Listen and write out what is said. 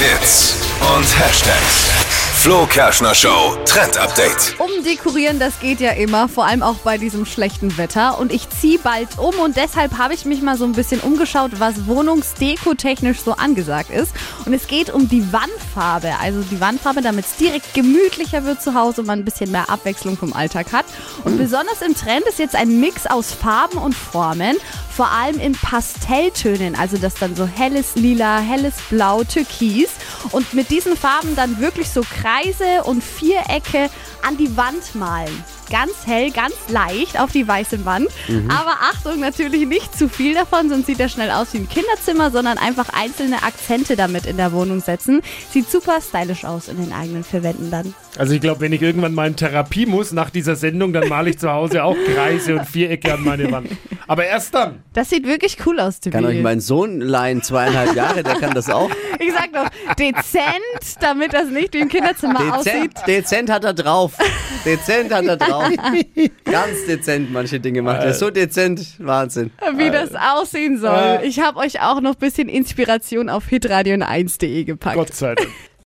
Hits und Hashtags. Flo Kerschner Show Trend Update. Umdekorieren, das geht ja immer, vor allem auch bei diesem schlechten Wetter. Und ich ziehe bald um und deshalb habe ich mich mal so ein bisschen umgeschaut, was wohnungsdeko-technisch so angesagt ist. Und es geht um die Wandfarbe. Also die Wandfarbe, damit es direkt gemütlicher wird zu Hause und man ein bisschen mehr Abwechslung vom Alltag hat. Und besonders im Trend ist jetzt ein Mix aus Farben und Formen. Vor allem in Pastelltönen, also das dann so helles Lila, helles Blau, Türkis. Und mit diesen Farben dann wirklich so Kreise und Vierecke an die Wand malen. Ganz hell, ganz leicht auf die weiße Wand. Aber Achtung, natürlich nicht zu viel davon, sonst sieht das schnell aus wie ein Kinderzimmer, sondern einfach einzelne Akzente damit in der Wohnung setzen. Sieht super stylisch aus in den eigenen vier Wänden dann. Also ich glaube, wenn ich irgendwann mal in Therapie muss nach dieser Sendung, dann male ich zu Hause auch Kreise und Vierecke an meine Wand. Aber erst dann. Das sieht wirklich cool aus, Kann euch Tobi. mein Sohn leihen, zweieinhalb Jahre, der kann das auch. Ich sag doch, dezent, damit das nicht wie ein Kinderzimmer aussieht. Dezent, dezent hat er drauf. Dezent hat er drauf. Ganz dezent manche Dinge macht er. So dezent, Wahnsinn. wie das aussehen soll. Ich habe euch auch noch ein bisschen Inspiration auf hitradion1.de gepackt. Gott sei Dank.